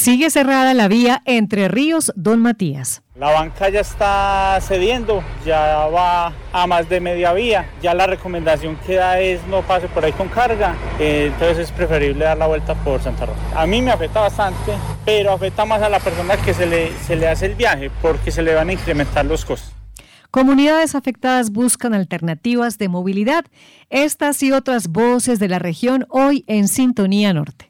Sigue cerrada la vía entre Ríos Don Matías. La banca ya está cediendo, ya va a más de media vía. Ya la recomendación que da es no pase por ahí con carga, eh, entonces es preferible dar la vuelta por Santa Rosa. A mí me afecta bastante, pero afecta más a la persona que se le, se le hace el viaje porque se le van a incrementar los costos. Comunidades afectadas buscan alternativas de movilidad. Estas y otras voces de la región hoy en Sintonía Norte.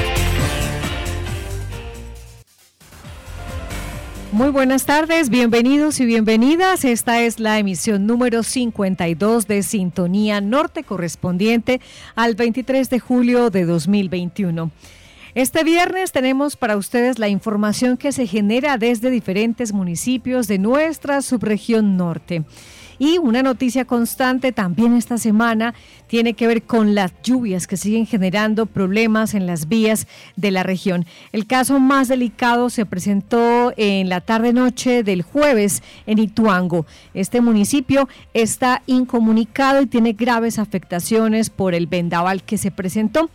Muy buenas tardes, bienvenidos y bienvenidas. Esta es la emisión número 52 de Sintonía Norte correspondiente al 23 de julio de 2021. Este viernes tenemos para ustedes la información que se genera desde diferentes municipios de nuestra subregión norte. Y una noticia constante también esta semana tiene que ver con las lluvias que siguen generando problemas en las vías de la región. El caso más delicado se presentó en la tarde-noche del jueves en Ituango. Este municipio está incomunicado y tiene graves afectaciones por el vendaval que se presentó.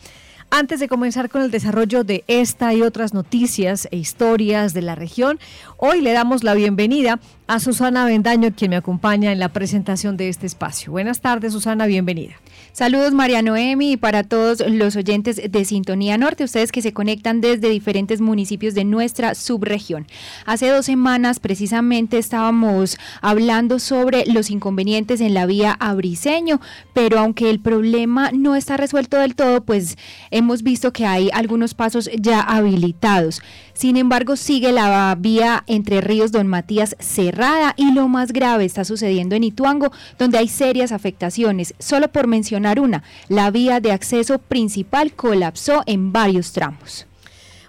Antes de comenzar con el desarrollo de esta y otras noticias e historias de la región, hoy le damos la bienvenida a Susana Bendaño, quien me acompaña en la presentación de este espacio. Buenas tardes, Susana, bienvenida. Saludos María Noemi y para todos los oyentes de Sintonía Norte, ustedes que se conectan desde diferentes municipios de nuestra subregión. Hace dos semanas precisamente estábamos hablando sobre los inconvenientes en la vía Abriseño, pero aunque el problema no está resuelto del todo, pues hemos visto que hay algunos pasos ya habilitados. Sin embargo, sigue la vía entre Ríos Don Matías cerrada y lo más grave está sucediendo en Ituango, donde hay serias afectaciones. Solo por mencionar la vía de acceso principal colapsó en varios tramos.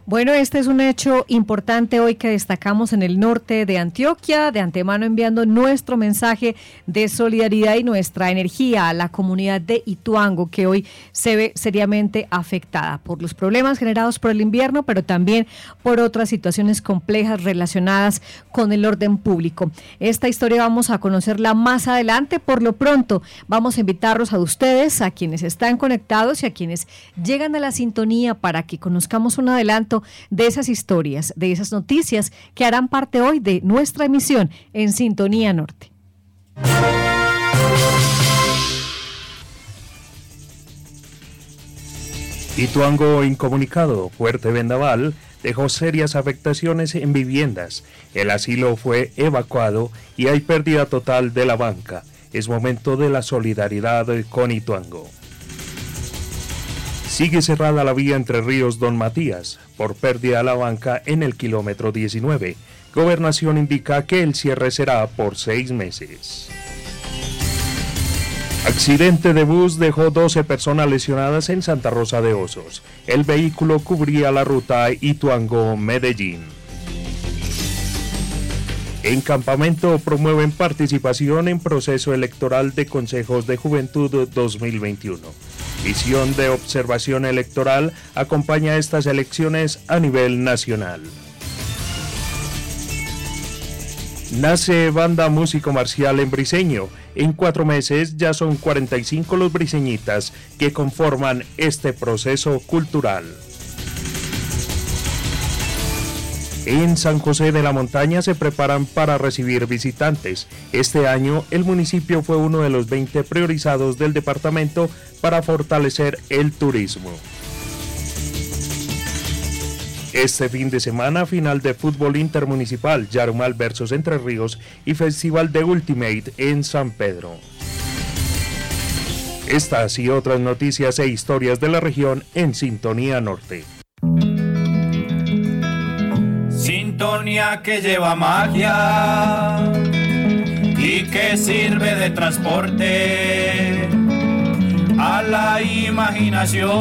Bueno, este es un hecho importante hoy que destacamos en el norte de Antioquia, de antemano enviando nuestro mensaje de solidaridad y nuestra energía a la comunidad de Ituango, que hoy se ve seriamente afectada por los problemas generados por el invierno, pero también por otras situaciones complejas relacionadas con el orden público. Esta historia vamos a conocerla más adelante. Por lo pronto, vamos a invitarlos a ustedes, a quienes están conectados y a quienes llegan a la sintonía para que conozcamos un adelanto de esas historias, de esas noticias que harán parte hoy de nuestra emisión en Sintonía Norte. Ituango incomunicado, fuerte vendaval, dejó serias afectaciones en viviendas. El asilo fue evacuado y hay pérdida total de la banca. Es momento de la solidaridad con Ituango. Sigue cerrada la vía entre Ríos Don Matías por pérdida a la banca en el kilómetro 19. Gobernación indica que el cierre será por seis meses. Accidente de bus dejó 12 personas lesionadas en Santa Rosa de Osos. El vehículo cubría la ruta Ituango-Medellín. En campamento promueven participación en proceso electoral de consejos de juventud 2021. Misión de observación electoral acompaña estas elecciones a nivel nacional. Nace banda músico marcial en Briseño. En cuatro meses ya son 45 los briseñitas que conforman este proceso cultural. En San José de la Montaña se preparan para recibir visitantes. Este año el municipio fue uno de los 20 priorizados del departamento para fortalecer el turismo. Este fin de semana, final de fútbol intermunicipal, Yarumal versus Entre Ríos y Festival de Ultimate en San Pedro. Estas y otras noticias e historias de la región en Sintonía Norte. Sintonía que lleva magia y que sirve de transporte a la imaginación.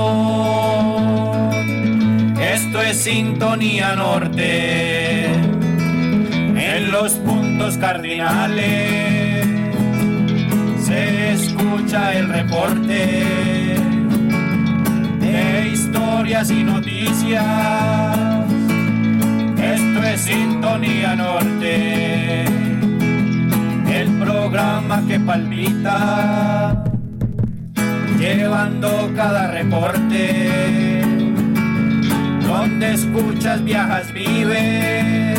Esto es Sintonía Norte en los puntos cardinales se escucha el reporte de historias y noticias. Sintonía Norte, el programa que palpita, llevando cada reporte. Donde escuchas, viajas, vives,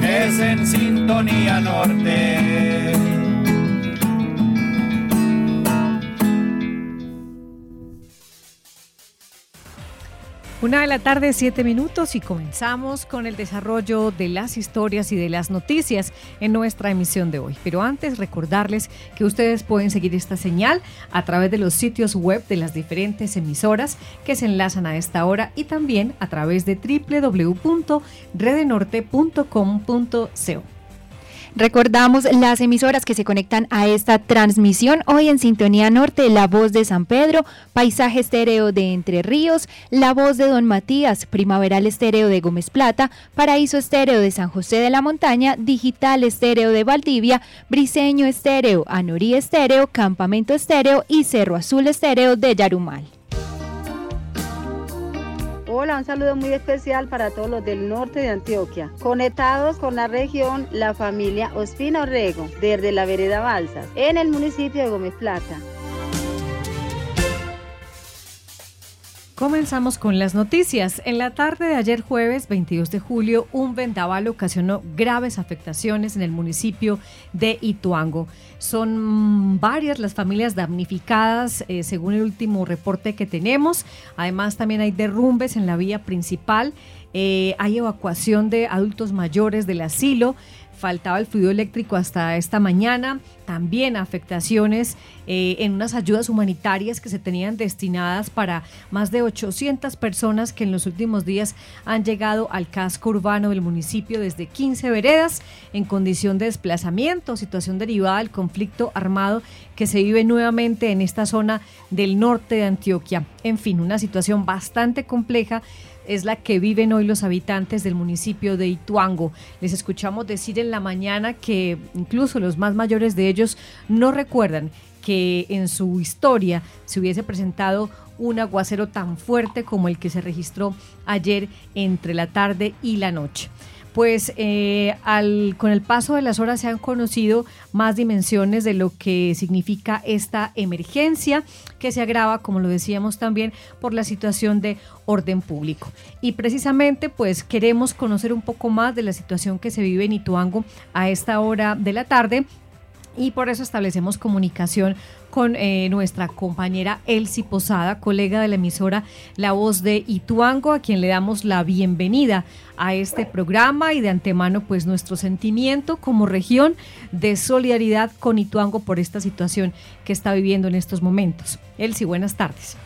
es en Sintonía Norte. Una de la tarde, siete minutos y comenzamos con el desarrollo de las historias y de las noticias en nuestra emisión de hoy. Pero antes recordarles que ustedes pueden seguir esta señal a través de los sitios web de las diferentes emisoras que se enlazan a esta hora y también a través de www.redenorte.com.co. Recordamos las emisoras que se conectan a esta transmisión hoy en Sintonía Norte, La Voz de San Pedro, Paisaje Estéreo de Entre Ríos, La Voz de Don Matías, Primaveral Estéreo de Gómez Plata, Paraíso Estéreo de San José de la Montaña, Digital Estéreo de Valdivia, Briseño Estéreo, Anorí Estéreo, Campamento Estéreo y Cerro Azul Estéreo de Yarumal. Hola, un saludo muy especial para todos los del norte de Antioquia, conectados con la región La Familia Ospina Orrego, desde la vereda Balsas, en el municipio de Gómez Plata. Comenzamos con las noticias. En la tarde de ayer jueves 22 de julio, un vendaval ocasionó graves afectaciones en el municipio de Ituango. Son varias las familias damnificadas eh, según el último reporte que tenemos. Además también hay derrumbes en la vía principal. Eh, hay evacuación de adultos mayores del asilo faltaba el fluido eléctrico hasta esta mañana, también afectaciones eh, en unas ayudas humanitarias que se tenían destinadas para más de 800 personas que en los últimos días han llegado al casco urbano del municipio desde 15 veredas en condición de desplazamiento, situación derivada del conflicto armado que se vive nuevamente en esta zona del norte de Antioquia. En fin, una situación bastante compleja es la que viven hoy los habitantes del municipio de Ituango. Les escuchamos decir en la mañana que incluso los más mayores de ellos no recuerdan que en su historia se hubiese presentado un aguacero tan fuerte como el que se registró ayer entre la tarde y la noche pues eh, al, con el paso de las horas se han conocido más dimensiones de lo que significa esta emergencia que se agrava, como lo decíamos también, por la situación de orden público. Y precisamente pues queremos conocer un poco más de la situación que se vive en Ituango a esta hora de la tarde y por eso establecemos comunicación con eh, nuestra compañera Elsie Posada, colega de la emisora La Voz de Ituango, a quien le damos la bienvenida a este programa y de antemano pues nuestro sentimiento como región de solidaridad con Ituango por esta situación que está viviendo en estos momentos. Elsie, buenas tardes.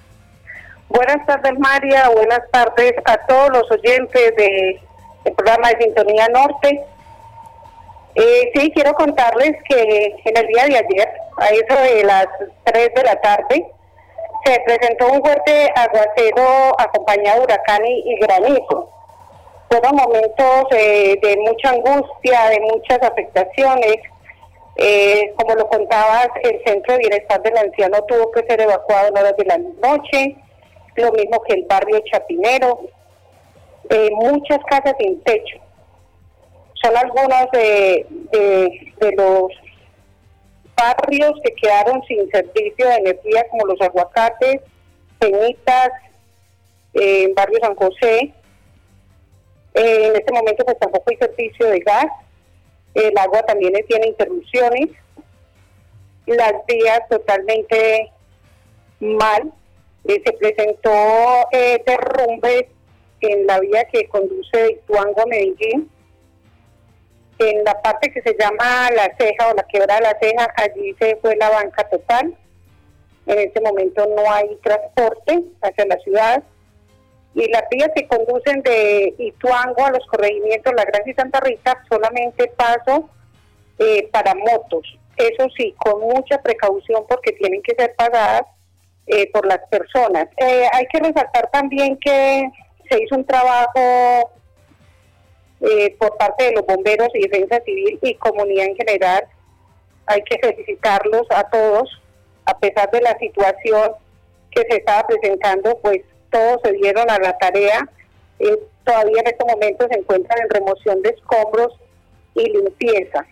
Buenas tardes María, buenas tardes a todos los oyentes del programa de Sintonía Norte. Eh, sí, quiero contarles que en el día de ayer, a eso de las 3 de la tarde, se presentó un fuerte aguacero acompañado de huracán y, granizo. Fueron momentos eh, de mucha angustia, de muchas afectaciones. Eh, como lo contabas, el centro de bienestar del anciano tuvo que ser evacuado en horas de la noche, lo mismo que el barrio Chapinero, muchas casas sin techo son algunos de, los barrios que quedaron sin servicio de energía, como los aguacates, Peñitas, en barrio San José. Eh, en este momento pues tampoco hay servicio de gas. El agua también tiene interrupciones. Las vías totalmente mal. Eh, se presentó eh, derrumbes en la vía que conduce de Ituango a Medellín en la parte que se llama La Ceja o la Quebra de la Ceja, allí se fue la banca total. En este momento no hay transporte hacia la ciudad. Y las vías que conducen de Ituango a los corregimientos La Gran y Santa Rita solamente paso eh, para motos. Eso sí, con mucha precaución porque tienen que ser pagadas eh, por las personas. Eh, hay que resaltar también que se hizo un trabajo eh, por parte de los bomberos y defensa civil y comunidad en general. Hay que felicitarlos a todos, a pesar de la situación que se estaba presentando, pues todos se dieron a la tarea. Eh, todavía en este momento se encuentran en remoción de escombros y limpieza.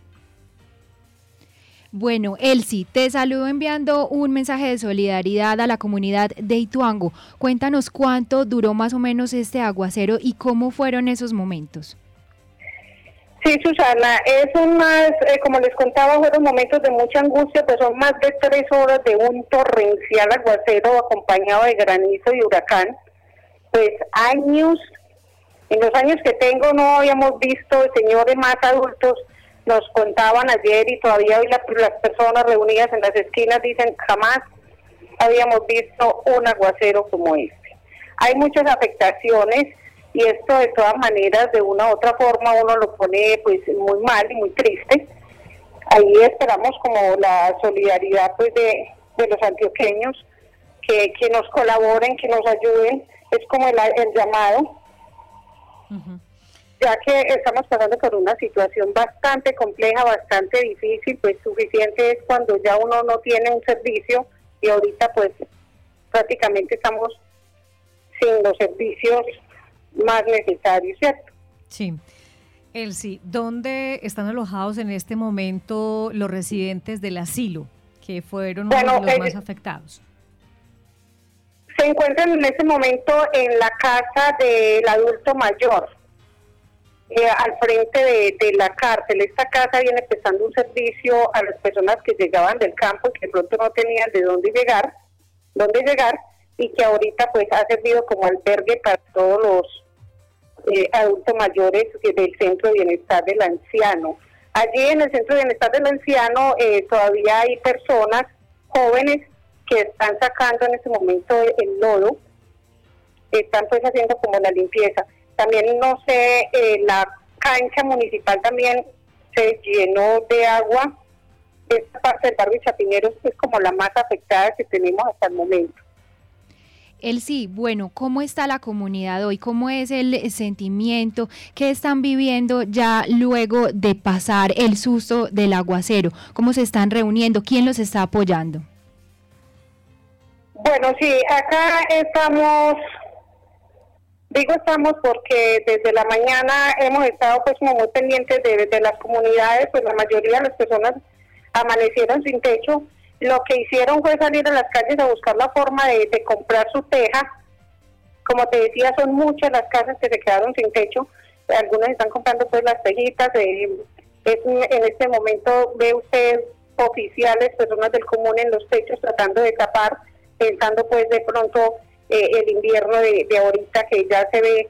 Bueno, Elsie, te saludo enviando un mensaje de solidaridad a la comunidad de Ituango. Cuéntanos cuánto duró más o menos este aguacero y cómo fueron esos momentos. Sí, Susana, es un más, eh, como les contaba, fueron momentos de mucha angustia, pues son más de tres horas de un torrencial aguacero acompañado de granizo y huracán. Pues años, en los años que tengo no habíamos visto señores más adultos, nos contaban ayer y todavía hoy las personas reunidas en las esquinas dicen jamás habíamos visto un aguacero como este. Hay muchas afectaciones y esto de todas maneras de una u otra forma uno lo pone pues muy mal y muy triste. Ahí esperamos como la solidaridad pues de, los antioqueños que, que nos colaboren, que nos ayuden, es como el, llamado. Ya que estamos pasando por una situación bastante compleja, bastante difícil, pues suficiente es cuando ya uno no tiene un servicio y ahorita pues prácticamente estamos sin los servicios más necesario, ¿cierto? Sí. Elsie, ¿dónde están alojados en este momento los residentes del asilo, que fueron uno de los eh, más afectados? Se encuentran en este momento en la casa del adulto mayor, eh, al frente de, de, la cárcel. Esta casa viene prestando un servicio a las personas que llegaban del campo y que pronto no tenían de dónde llegar, dónde llegar, y que ahorita pues ha servido como albergue para todos los eh, adultos mayores del Centro de Bienestar del Anciano. Allí en el Centro de Bienestar del Anciano eh, todavía hay personas jóvenes que están sacando en este momento el lodo, están pues haciendo como la limpieza. También no sé, eh, la cancha municipal también se llenó de agua. Esta parte del barrio Chapineros es como la más afectada que tenemos hasta el momento. El sí, bueno, ¿cómo está la comunidad hoy? ¿Cómo es el sentimiento que están viviendo ya luego de pasar el susto del aguacero? ¿Cómo se están reuniendo? ¿Quién los está apoyando? Bueno, sí, acá estamos, digo estamos porque desde la mañana hemos estado pues como muy pendientes de, de las comunidades, pues la mayoría de las personas amanecieron sin techo lo que hicieron fue salir a las calles a buscar la forma de, comprar su teja. Como te decía, son muchas las casas que se quedaron sin techo. Algunas están comprando pues las tejitas. Eh, en este momento ve usted oficiales, personas del común en los techos tratando de tapar, pensando pues de pronto eh, el invierno de, ahorita que ya se ve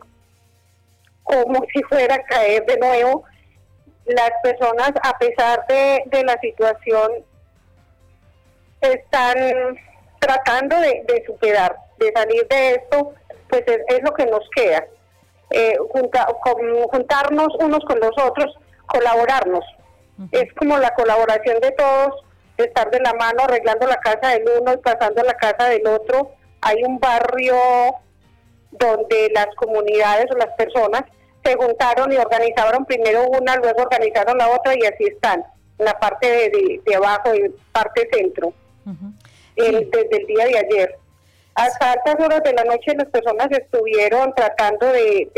como si fuera a caer de nuevo. Las personas, a pesar de la situación están tratando de, superar, de salir de esto, pues es, lo que nos queda. Eh, juntarnos unos con los otros, colaborarnos. Es como la colaboración de todos, estar de la mano arreglando la casa del uno y pasando la casa del otro. Hay un barrio donde las comunidades o las personas se juntaron y organizaron primero una, luego organizaron la otra y así están, en la parte de, de abajo y parte centro desde el día de ayer. Hasta altas horas de la noche las personas estuvieron tratando de,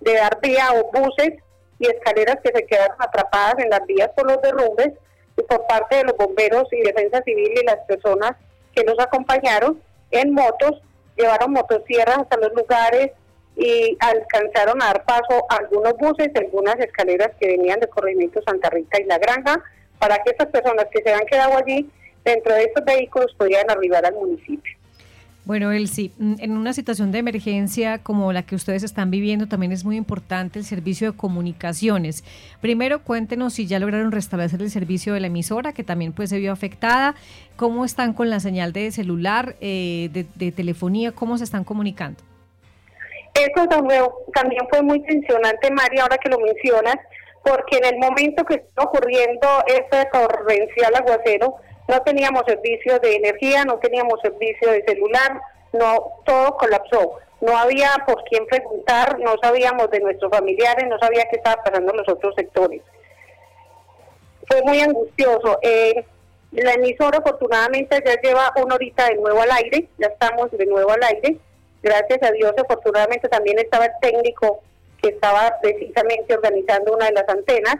de, dar vía o buses y escaleras que se quedaron atrapadas en las vías por los derrumbes y por parte de los bomberos y defensa civil y las personas que nos acompañaron en motos, llevaron motosierras hasta los lugares y alcanzaron a dar paso a algunos buses, algunas escaleras que venían de Corregimiento Santa Rita y La Granja, para que estas personas que se han quedado allí dentro de estos vehículos podrían arribar al municipio. Bueno, Elsie, mm, en una situación de emergencia como la que ustedes están viviendo, también es muy importante el servicio de comunicaciones. Primero, cuéntenos si ya lograron restablecer el servicio de la emisora, que también pues se vio afectada. ¿Cómo están con la señal de celular, eh, de, telefonía? ¿Cómo se están comunicando? Eso también fue muy tensionante, María, ahora que lo mencionas, porque en el momento que está ocurriendo este torrencial aguacero, no teníamos servicio de energía, no teníamos servicio de celular, no todo colapsó. No había por quién preguntar, no sabíamos de nuestros familiares, no sabía qué estaba pasando en los otros sectores. Fue muy angustioso. Eh, la emisora afortunadamente ya lleva una horita de nuevo al aire, ya estamos de nuevo al aire. Gracias a Dios, afortunadamente también estaba el técnico que estaba precisamente organizando una de las antenas.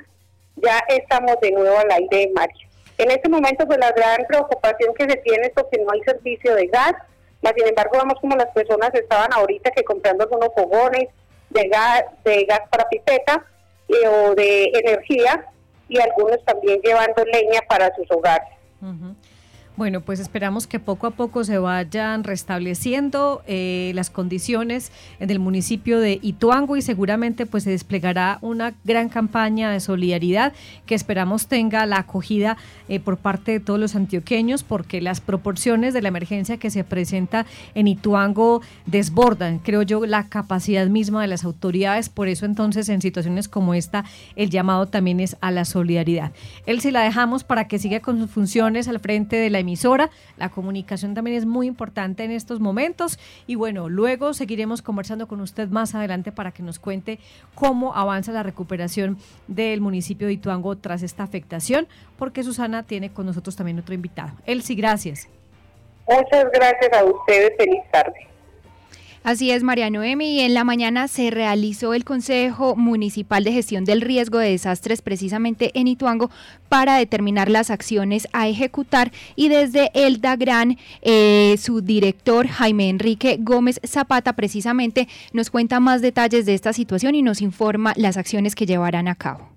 Ya estamos de nuevo al aire, Mario. En este momento, pues la gran preocupación que se tiene es porque no hay servicio de gas, mas sin embargo vemos como las personas estaban ahorita que comprando algunos fogones de gas, de gas para pipeta eh, o de energía y algunos también llevando leña para sus hogares. Bueno, pues esperamos que poco a poco se vayan restableciendo eh, las condiciones en el municipio de Ituango y seguramente pues se desplegará una gran campaña de solidaridad que esperamos tenga la acogida eh, por parte de todos los antioqueños porque las proporciones de la emergencia que se presenta en Ituango desbordan, creo yo, la capacidad misma de las autoridades. Por eso entonces en situaciones como esta el llamado también es a la solidaridad. Él si la dejamos para que siga con sus funciones al frente de la emisora. La comunicación también es muy importante en estos momentos y bueno, luego seguiremos conversando con usted más adelante para que nos cuente cómo avanza la recuperación del municipio de Ituango tras esta afectación, porque Susana tiene con nosotros también otro invitado. Elsie, gracias. Muchas gracias a ustedes. Feliz tarde. Así es, María Noemi. Y en la mañana se realizó el Consejo Municipal de Gestión del Riesgo de Desastres precisamente en Ituango para determinar las acciones a ejecutar y desde el DAGRAN, eh, su director Jaime Enrique Gómez Zapata precisamente nos cuenta más detalles de esta situación y nos informa las acciones que llevarán a cabo.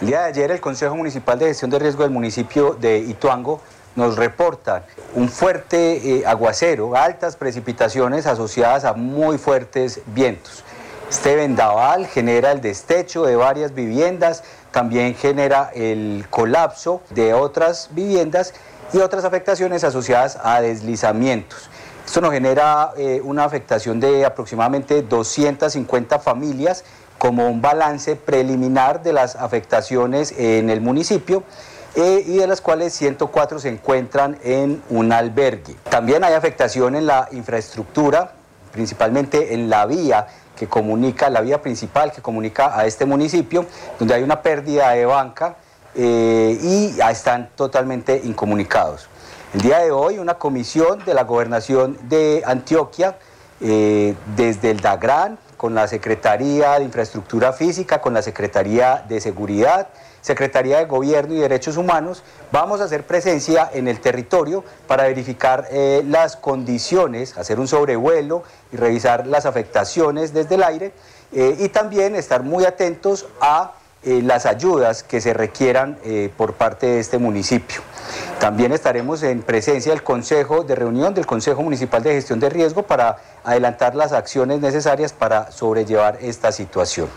El día de ayer el Consejo Municipal de Gestión de Riesgo del municipio de Ituango nos reportan un fuerte eh, aguacero, altas precipitaciones asociadas a muy fuertes vientos. Este vendaval genera el destecho de varias viviendas, también genera el colapso de otras viviendas y otras afectaciones asociadas a deslizamientos. Esto nos genera eh, una afectación de aproximadamente 250 familias como un balance preliminar de las afectaciones en el municipio eh, y de las cuales 104 se encuentran en un albergue. También hay afectación en la infraestructura, principalmente en la vía que comunica, la vía principal que comunica a este municipio, donde hay una pérdida de banca eh, y están totalmente incomunicados. El día de hoy una comisión de la gobernación de Antioquia, eh, desde el DAGRAN, con la Secretaría de Infraestructura Física, con la Secretaría de Seguridad, Secretaría de Gobierno y Derechos Humanos, vamos a hacer presencia en el territorio para verificar eh, las condiciones, hacer un sobrevuelo y revisar las afectaciones desde el aire eh, y también estar muy atentos a eh, las ayudas que se requieran por parte de este municipio. También estaremos en presencia del Consejo de Reunión del Consejo Municipal de Gestión de Riesgo para adelantar las acciones necesarias para sobrellevar esta situación.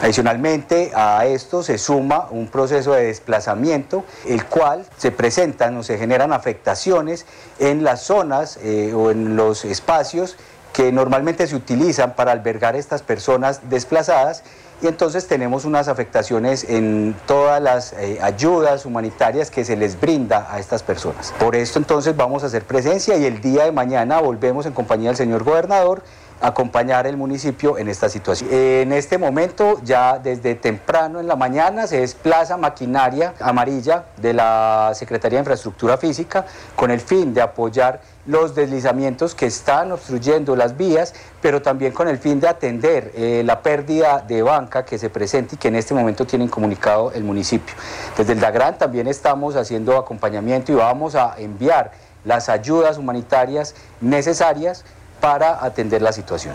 Adicionalmente a esto se suma un proceso de desplazamiento, el cual se presentan o se generan afectaciones en las zonas eh, o en los espacios que normalmente se utilizan para albergar estas personas desplazadas y entonces tenemos unas afectaciones en todas las eh, ayudas humanitarias que se les brinda a estas personas. Por esto entonces vamos a hacer presencia y el día de mañana volvemos en compañía del señor gobernador acompañar el municipio en esta situación. En este momento, ya desde temprano en la mañana, se desplaza maquinaria amarilla de la Secretaría de Infraestructura Física con el fin de apoyar los deslizamientos que están obstruyendo las vías, pero también con el fin de atender eh, la pérdida de banca que se presenta y que en este momento tienen comunicado el municipio. Desde el DAGRAN también estamos haciendo acompañamiento y vamos a enviar las ayudas humanitarias necesarias para atender la situación.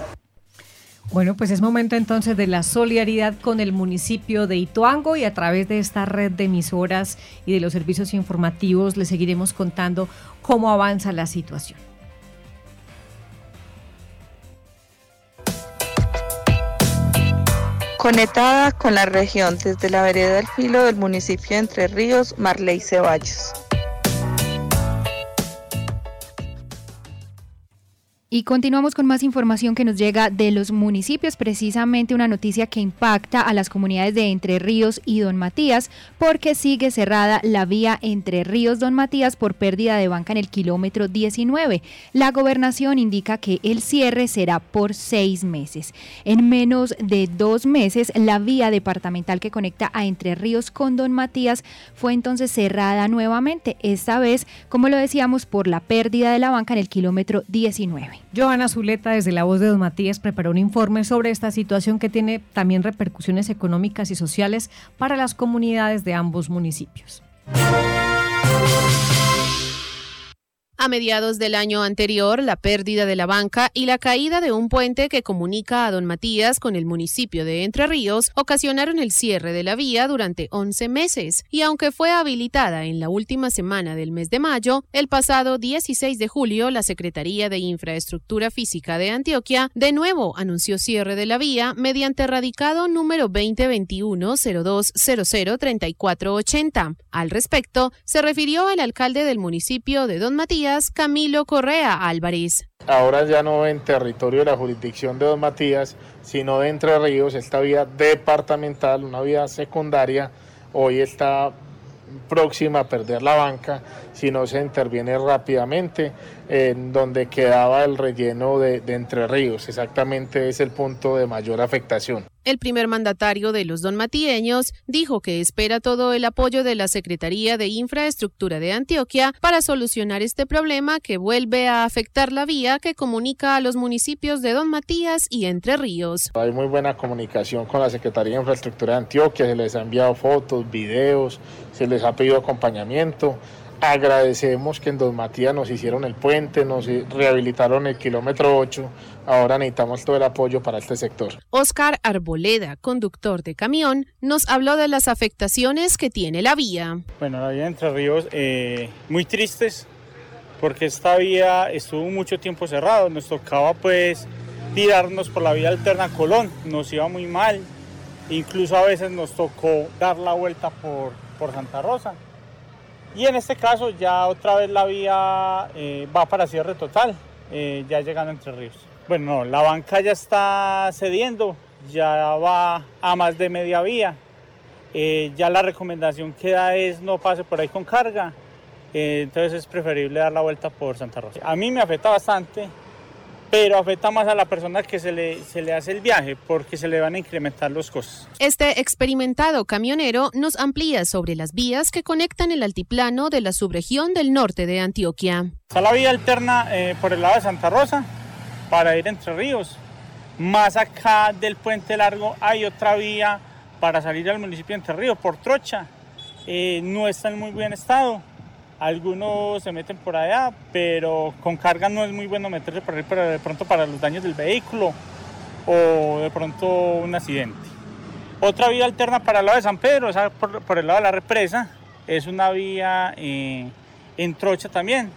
Bueno, pues es momento entonces de la solidaridad con el municipio de Ituango y a través de esta red de emisoras y de los servicios informativos le seguiremos contando cómo avanza la situación. Conectada con la región desde la vereda del filo del municipio de Entre Ríos, Marley Ceballos. Y continuamos con más información que nos llega de los municipios, precisamente una noticia que impacta a las comunidades de Entre Ríos y Don Matías, porque sigue cerrada la vía Entre Ríos Don Matías por pérdida de banca en el kilómetro 19. La gobernación indica que el cierre será por seis meses. En menos de dos meses, la vía departamental que conecta a Entre Ríos con Don Matías fue entonces cerrada nuevamente, esta vez, como lo decíamos, por la pérdida de la banca en el kilómetro 19. Joana Zuleta, desde la voz de Don Matías, preparó un informe sobre esta situación que tiene también repercusiones económicas y sociales para las comunidades de ambos municipios. A mediados del año anterior, la pérdida de la banca y la caída de un puente que comunica a Don Matías con el municipio de Entre Ríos ocasionaron el cierre de la vía durante 11 meses, y aunque fue habilitada en la última semana del mes de mayo, el pasado 16 de julio la Secretaría de Infraestructura Física de Antioquia de nuevo anunció cierre de la vía mediante radicado número 2021-0200-3480. Al respecto, se refirió al alcalde del municipio de Don Matías, Camilo Correa Álvarez. Ahora ya no en territorio de la jurisdicción de Don Matías, sino de Entre Ríos, esta vía departamental, una vía secundaria, hoy está próxima a perder la banca si no se interviene rápidamente en donde quedaba el relleno de, Entre Ríos. Exactamente es el punto de mayor afectación. El primer mandatario de los donmatieños dijo que espera todo el apoyo de la Secretaría de Infraestructura de Antioquia para solucionar este problema que vuelve a afectar la vía que comunica a los municipios de Don Matías y Entre Ríos. Hay muy buena comunicación con la Secretaría de Infraestructura de Antioquia, se les ha enviado fotos, videos, se les ha pedido acompañamiento. Agradecemos que en Don Matías nos hicieron el puente, nos rehabilitaron el kilómetro 8. Ahora necesitamos todo el apoyo para este sector. Oscar Arboleda, conductor de camión, nos habló de las afectaciones que tiene la vía. Bueno, la vía de Entre Ríos, eh, muy tristes, porque esta vía estuvo mucho tiempo cerrada. Nos tocaba pues tirarnos por la vía alterna Colón, nos iba muy mal. Incluso a veces nos tocó dar la vuelta por, por Santa Rosa. Y en este caso ya otra vez la vía eh, va para cierre total, eh, ya llegando a Entre Ríos. Bueno, no, la banca ya está cediendo, ya va a más de media vía. Eh, ya la recomendación que da es no pase por ahí con carga, entonces es preferible dar la vuelta por Santa Rosa. A mí me afecta bastante, pero afecta más a la persona que se le, se le hace el viaje porque se le van a incrementar los costos. Este experimentado camionero nos amplía sobre las vías que conectan el altiplano de la subregión del norte de Antioquia. Está la vía alterna eh, por el lado de Santa Rosa para ir entre ríos. Más acá del puente largo hay otra vía para salir al municipio de Entre Ríos por Trocha. Eh, no está en muy buen estado algunos se meten por allá, pero con carga no es muy bueno meterse por ahí, pero de pronto para los daños del vehículo o de pronto un accidente. Otra vía alterna para el lado de San Pedro, o sea, por, el lado de la represa, es una vía eh, en trocha también.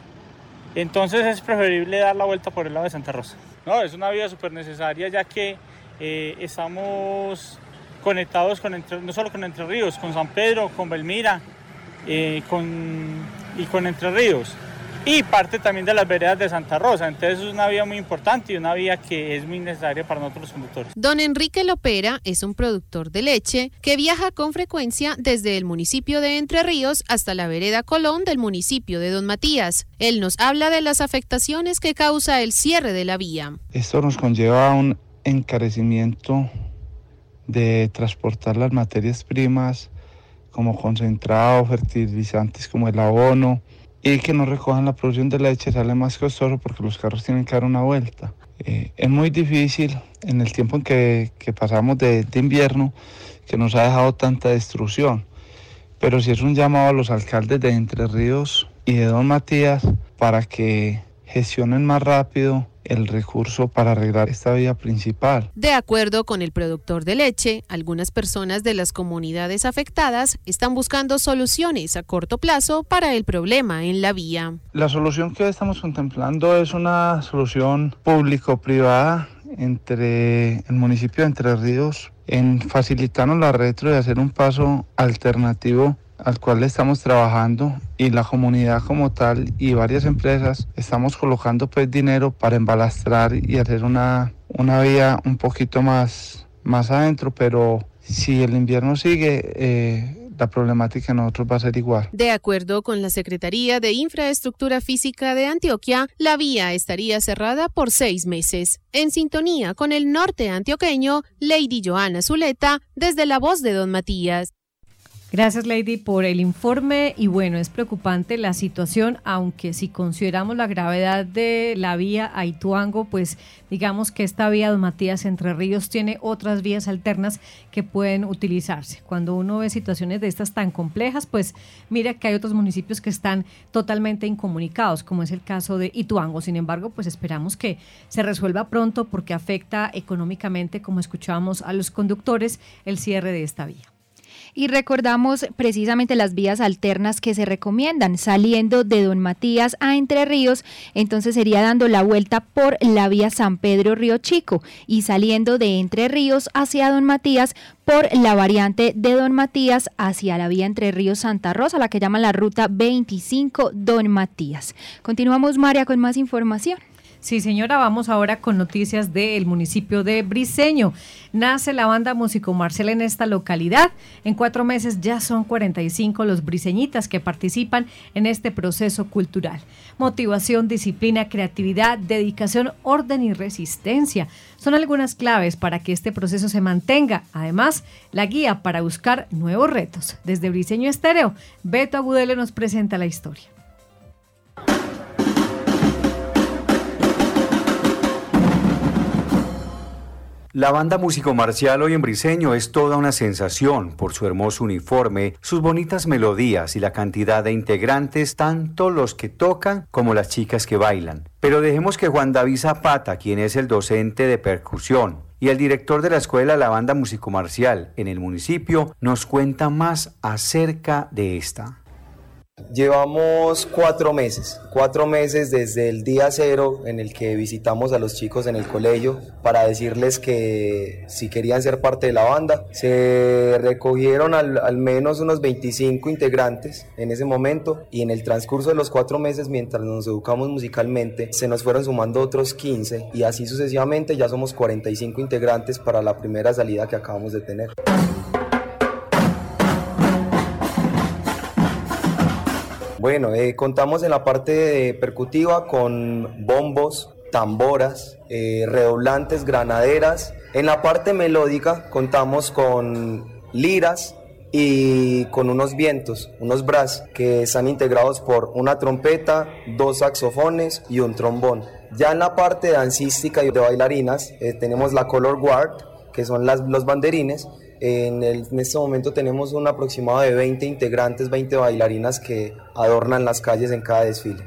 Entonces es preferible dar la vuelta por el lado de Santa Rosa. No, es una vía súper necesaria ya que eh, estamos conectados con no solo con Entre Ríos, con San Pedro, con Belmira, eh, con y con Entre Ríos y parte también de las veredas de Santa Rosa. Entonces es una vía muy importante y una vía que es muy necesaria para nosotros los conductores. Don Enrique Lopera es un productor de leche que viaja con frecuencia desde el municipio de Entre Ríos hasta la vereda Colón del municipio de Don Matías. Él nos habla de las afectaciones que causa el cierre de la vía. Esto nos conlleva un encarecimiento de transportar las materias primas como concentrado, fertilizantes como el abono, y que no recojan la producción de leche sale más costoso porque los carros tienen que dar una vuelta. Eh, es muy difícil en el tiempo en que, pasamos de, de, invierno que nos ha dejado tanta destrucción. Pero sí es un llamado a los alcaldes de Entre Ríos y de Don Matías para que gestionen más rápido el recurso para arreglar esta vía principal. De acuerdo con el productor de leche, algunas personas de las comunidades afectadas están buscando soluciones a corto plazo para el problema en la vía. La solución que estamos contemplando es una solución público-privada entre el municipio de Entre Ríos en facilitarnos la retro y hacer un paso alternativo al cual estamos trabajando y la comunidad como tal y varias empresas estamos colocando pues dinero para embalastrar y hacer una, una vía un poquito más, más adentro, pero si el invierno sigue, eh, la problemática en nosotros va a ser igual. De acuerdo con la Secretaría de Infraestructura Física de Antioquia, la vía estaría cerrada por seis meses. En sintonía con el norte antioqueño, Lady Joana Zuleta, desde la voz de Don Matías. Gracias, Lady, por el informe. Y bueno, es preocupante la situación, aunque si consideramos la gravedad de la vía a Ituango, pues digamos que esta vía Don Matías Entre Ríos tiene otras vías alternas que pueden utilizarse. Cuando uno ve situaciones de estas tan complejas, pues mira que hay otros municipios que están totalmente incomunicados, como es el caso de Ituango. Sin embargo, pues esperamos que se resuelva pronto porque afecta económicamente, como escuchábamos, a los conductores el cierre de esta vía y recordamos precisamente las vías alternas que se recomiendan, saliendo de Don Matías a Entre Ríos, entonces sería dando la vuelta por la vía San Pedro Río Chico y saliendo de Entre Ríos hacia Don Matías por la variante de Don Matías hacia la vía Entre Ríos Santa Rosa, la que llaman la ruta 25 Don Matías. Continuamos, María, con más información. Sí, señora, vamos ahora con noticias del municipio de Briseño. Nace la banda Músico Marcel en esta localidad. En cuatro meses ya son 45 los briseñitas que participan en este proceso cultural. Motivación, disciplina, creatividad, dedicación, orden y resistencia son algunas claves para que este proceso se mantenga. Además, la guía para buscar nuevos retos. Desde Briseño Estéreo, Beto Agudelo nos presenta la historia. La banda músico marcial hoy en Briseño es toda una sensación por su hermoso uniforme, sus bonitas melodías y la cantidad de integrantes, tanto los que tocan como las chicas que bailan. Pero dejemos que Juan David Zapata, quien es el docente de percusión y el director de la escuela La Banda Músico Marcial en el municipio, nos cuenta más acerca de esta. Llevamos cuatro meses, cuatro meses desde el día cero en el que visitamos a los chicos en el colegio para decirles que si querían ser parte de la banda. Se recogieron al, menos unos 25 integrantes en ese momento y en el transcurso de los cuatro meses mientras nos educamos musicalmente se nos fueron sumando otros 15 y así sucesivamente ya somos 45 integrantes para la primera salida que acabamos de tener. Bueno, eh, contamos en la parte percutiva con bombos, tamboras, eh, redoblantes, granaderas. En la parte melódica contamos con liras y con unos vientos, unos bras que están integrados por una trompeta, dos saxofones y un trombón. Ya en la parte dancística y de bailarinas eh, tenemos la color guard, que son las, los banderines, en, este momento tenemos un aproximado de 20 integrantes, 20 bailarinas que adornan las calles en cada desfile.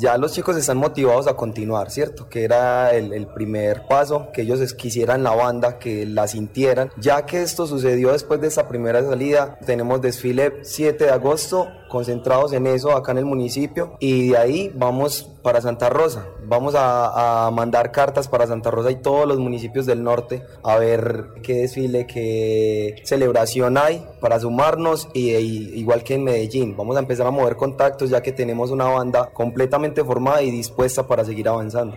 ya los chicos están motivados a continuar, ¿cierto? Que era el, el, primer paso, que ellos quisieran la banda, que la sintieran. Ya que esto sucedió después de esta primera salida, tenemos desfile 7 de agosto, concentrados en eso acá en el municipio, y de ahí vamos para Santa Rosa. Vamos a, mandar cartas para Santa Rosa y todos los municipios del norte a ver qué desfile, qué celebración hay para sumarnos y, igual que en Medellín. Vamos a empezar a mover contactos ya que tenemos una banda completamente formada y dispuesta para seguir avanzando.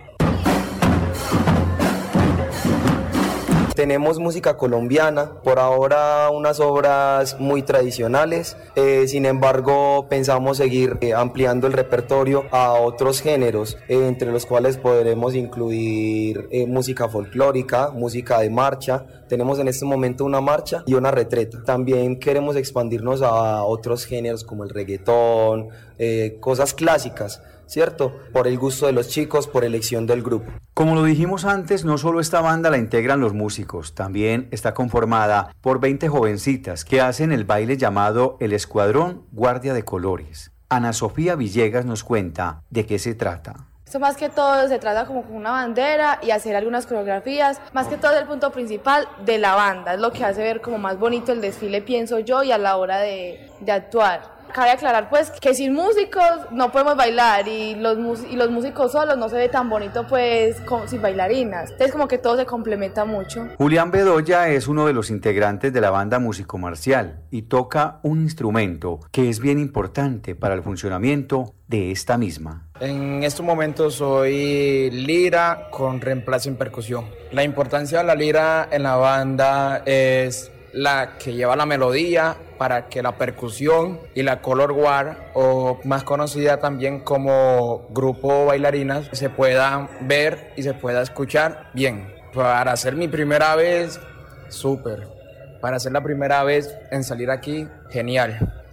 Tenemos música colombiana, por ahora unas obras muy tradicionales, eh, sin embargo pensamos seguir eh, ampliando el repertorio a otros géneros, eh, entre los cuales podremos incluir música folclórica, música de marcha, tenemos en este momento una marcha y una retreta. También queremos expandirnos a otros géneros como el reggaetón, cosas clásicas. ¿Cierto? Por el gusto de los chicos, por elección del grupo. Como lo dijimos antes, no solo esta banda la integran los músicos, también está conformada por 20 jovencitas que hacen el baile llamado el Escuadrón Guardia de Colores. Ana Sofía Villegas nos cuenta de qué se trata. Esto más que todo se trata como con una bandera y hacer algunas coreografías, más que todo es el punto principal de la banda, es lo que hace ver como más bonito el desfile, pienso yo, y a la hora de, de actuar. Cabe aclarar pues que sin músicos no podemos bailar y los, y los músicos solos no se ve tan bonito pues como sin bailarinas. Entonces como que todo se complementa mucho. Julián Bedoya es uno de los integrantes de la banda Músico Marcial y toca un instrumento que es bien importante para el funcionamiento de esta misma. En estos momentos soy lira con reemplazo en percusión. La importancia de la lira en la banda es la que lleva la melodía para que la percusión y la color war o más conocida también como grupo bailarinas se puedan ver y se pueda escuchar bien. Para hacer mi primera vez, súper. Para hacer la primera vez en salir aquí, genial.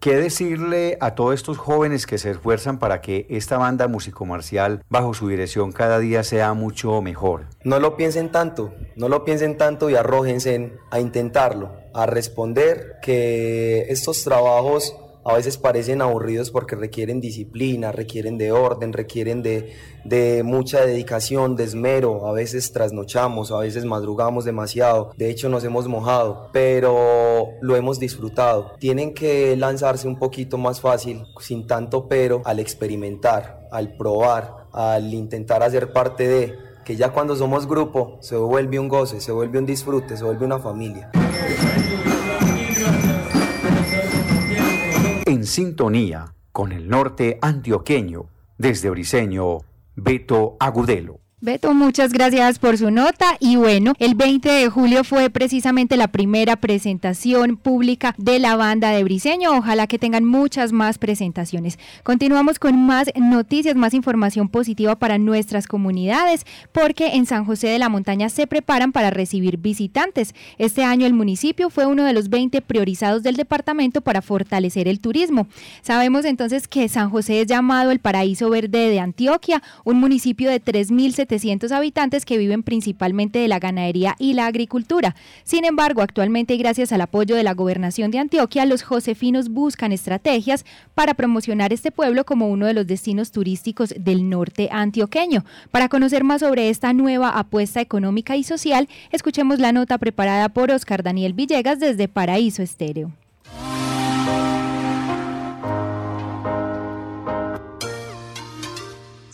¿Qué decirle a todos estos jóvenes que se esfuerzan para que esta banda músico-marcial bajo su dirección cada día sea mucho mejor? No lo piensen tanto, no lo piensen tanto y arrójense a intentarlo, a responder que estos trabajos a veces parecen aburridos porque requieren disciplina, requieren de orden, requieren de, de, mucha dedicación, de esmero, a veces trasnochamos, a veces madrugamos demasiado, de hecho nos hemos mojado, pero lo hemos disfrutado. Tienen que lanzarse un poquito más fácil, sin tanto pero, al experimentar, al probar, al intentar hacer parte de, que ya cuando somos grupo se vuelve un goce, se vuelve un disfrute, se vuelve una familia. En sintonía con el norte antioqueño. Desde Briseño, Beto Agudelo. Beto, muchas gracias por su nota y bueno, el 20 de julio fue precisamente la primera presentación pública de la banda de Briseño. Ojalá que tengan muchas más presentaciones. Continuamos con más noticias, más información positiva para nuestras comunidades, porque en San José de la Montaña se preparan para recibir visitantes. Este año el municipio fue uno de los 20 priorizados del departamento para fortalecer el turismo. Sabemos entonces que San José es llamado el paraíso verde de Antioquia, un municipio de 3.700 habitantes que viven principalmente de la ganadería y la agricultura. Sin embargo, actualmente gracias al apoyo de la gobernación de Antioquia, los josefinos buscan estrategias para promocionar este pueblo como uno de los destinos turísticos del norte antioqueño. Para conocer más sobre esta nueva apuesta económica y social, escuchemos la nota preparada por Oscar Daniel Villegas desde Paraíso Estéreo.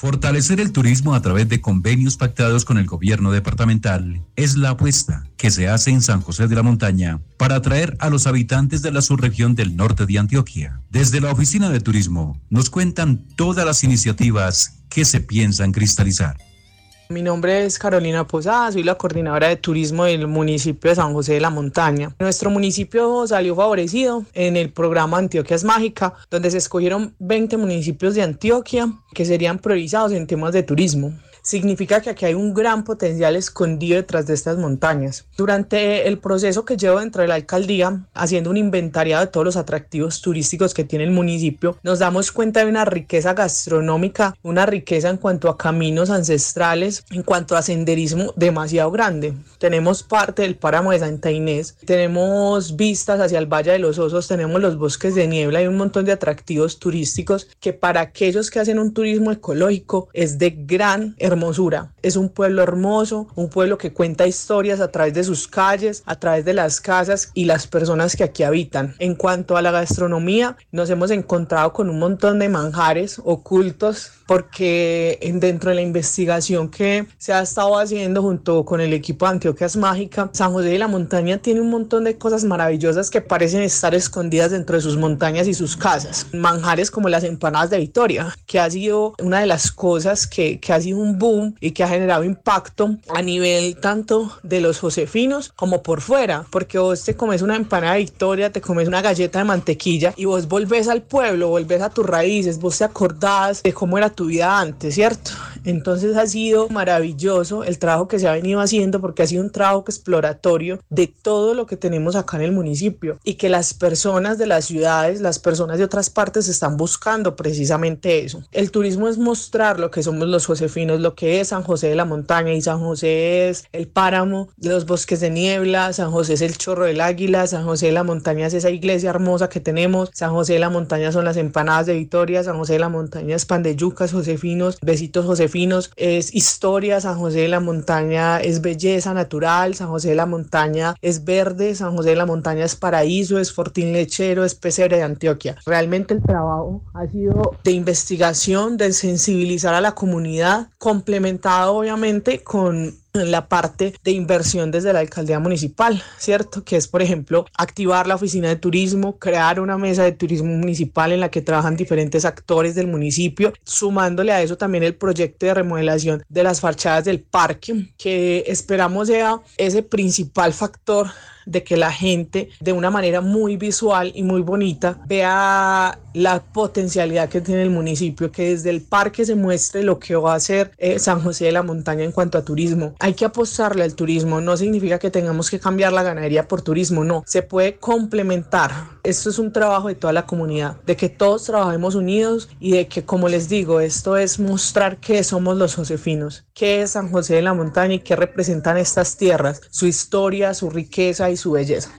Fortalecer el turismo a través de convenios pactados con el gobierno departamental es la apuesta que se hace en San José de la Montaña para atraer a los habitantes de la subregión del norte de Antioquia. Desde la Oficina de Turismo nos cuentan todas las iniciativas que se piensan cristalizar. Mi nombre es Carolina Posada, soy la coordinadora de turismo del municipio de San José de la Montaña. Nuestro municipio salió favorecido en el programa Antioquia es Mágica, donde se escogieron 20 municipios de Antioquia que serían priorizados en temas de turismo significa que aquí hay un gran potencial escondido detrás de estas montañas. Durante el proceso que llevo dentro de la alcaldía, haciendo un inventariado de todos los atractivos turísticos que tiene el municipio, nos damos cuenta de una riqueza gastronómica, una riqueza en cuanto a caminos ancestrales, en cuanto a senderismo demasiado grande. Tenemos parte del páramo de Santa Inés, tenemos vistas hacia el Valle de los Osos, tenemos los bosques de niebla y un montón de atractivos turísticos que para aquellos que hacen un turismo ecológico es de gran hermosura. Es un pueblo hermoso, un pueblo que cuenta historias a través de sus calles, a través de las casas y las personas que aquí habitan. En cuanto a la gastronomía, nos hemos encontrado con un montón de manjares ocultos porque dentro de la investigación que se ha estado haciendo junto con el equipo de Antioquias Mágica, San José de la Montaña tiene un montón de cosas maravillosas que parecen estar escondidas dentro de sus montañas y sus casas. Manjares como las empanadas de Vitoria, que ha sido una de las cosas que, que ha sido un boom y que ha generado impacto a nivel tanto de los josefinos como por fuera, porque vos te comes una empanada de Victoria, te comes una galleta de mantequilla y vos volvés al pueblo, volvés a tus raíces, vos te acordás de cómo era tu vida antes, ¿cierto? Entonces ha sido maravilloso el trabajo que se ha venido haciendo porque ha sido un trabajo exploratorio de todo lo que tenemos acá en el municipio y que las personas de las ciudades, las personas de otras partes están buscando precisamente eso. El turismo es mostrar lo que somos los josefinos, lo que es San José de la Montaña y San José es el páramo los bosques de niebla, San José es el chorro del águila, San José de la Montaña es esa iglesia hermosa que tenemos, San José de la Montaña son las empanadas de Vitoria, San José de la Montaña es pan de yucas, josefinos, besitos josefinos es historia, San José de la Montaña es belleza natural, San José de la Montaña es verde, San José de la Montaña es paraíso, es fortín lechero, es pesebre de Antioquia. Realmente el trabajo ha sido de investigación, de sensibilizar a la comunidad, complementado obviamente con la parte de inversión desde la alcaldía municipal, ¿cierto? Que es, por ejemplo, activar la oficina de turismo, crear una mesa de turismo municipal en la que trabajan diferentes actores del municipio, sumándole a eso también el proyecto de remodelación de las fachadas del parque, que esperamos sea ese principal factor de que la gente de una manera muy visual y muy bonita vea la potencialidad que tiene el municipio, que desde el parque se muestre lo que va a hacer eh, San José de la Montaña en cuanto a turismo. Hay que apostarle al turismo, no significa que tengamos que cambiar la ganadería por turismo, no, se puede complementar. Esto es un trabajo de toda la comunidad, de que todos trabajemos unidos y de que, como les digo, esto es mostrar que somos los josefinos, qué es San José de la Montaña y qué representan estas tierras, su historia, su riqueza y su belleza.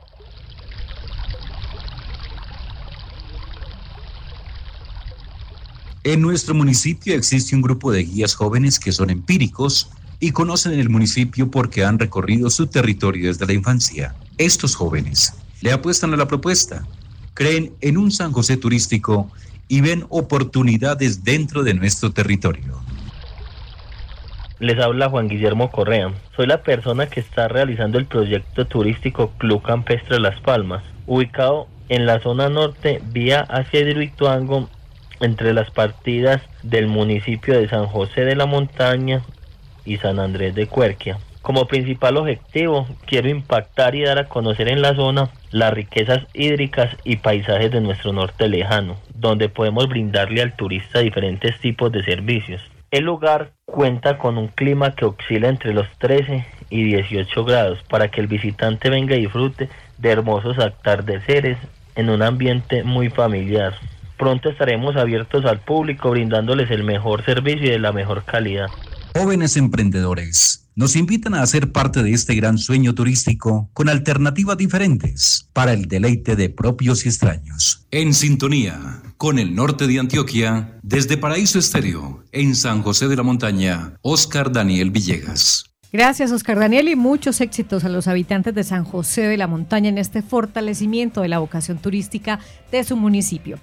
En nuestro municipio existe un grupo de guías jóvenes que son empíricos y conocen el municipio porque han recorrido su territorio desde la infancia. Estos jóvenes le apuestan a la propuesta, creen en un San José turístico y ven oportunidades dentro de nuestro territorio. Les habla Juan Guillermo Correa. Soy la persona que está realizando el proyecto turístico Club Campestre Las Palmas, ubicado en la zona norte vía hacia Hidroituango entre las partidas del municipio de San José de la Montaña y San Andrés de Cuerquia. Como principal objetivo, quiero impactar y dar a conocer en la zona las riquezas hídricas y paisajes de nuestro norte lejano, donde podemos brindarle al turista diferentes tipos de servicios. El lugar cuenta con un clima que oscila entre los 13 y 18 grados para que el visitante venga y disfrute de hermosos atardeceres en un ambiente muy familiar. Pronto estaremos abiertos al público brindándoles el mejor servicio y de la mejor calidad. Jóvenes emprendedores nos invitan a ser parte de este gran sueño turístico con alternativas diferentes para el deleite de propios y extraños. En sintonía con el norte de Antioquia, desde Paraíso Estéreo, en San José de la Montaña, Oscar Daniel Villegas. Gracias, Oscar Daniel, y muchos éxitos a los habitantes de San José de la Montaña en este fortalecimiento de la vocación turística de su municipio.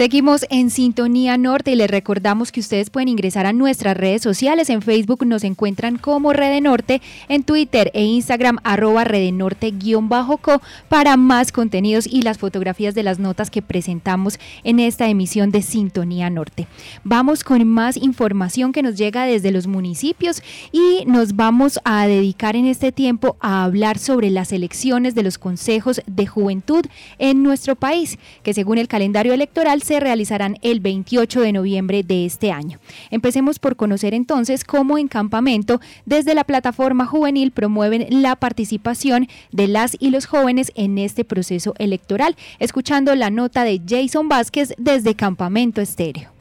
Seguimos en Sintonía Norte y les recordamos que ustedes pueden ingresar a nuestras redes sociales. En Facebook nos encuentran como Rede Norte, en Twitter e Instagram arroba Redenorte-co para más contenidos y las fotografías de las notas que presentamos en esta emisión de Sintonía Norte. Vamos con más información que nos llega desde los municipios y nos vamos a dedicar en este tiempo a hablar sobre las elecciones de los consejos de juventud en nuestro país, que según el calendario electoral se realizarán el 28 de noviembre de este año. Empecemos por conocer entonces cómo en campamento desde la plataforma juvenil promueven la participación de las y los jóvenes en este proceso electoral, escuchando la nota de Jason Vázquez desde Campamento Estéreo.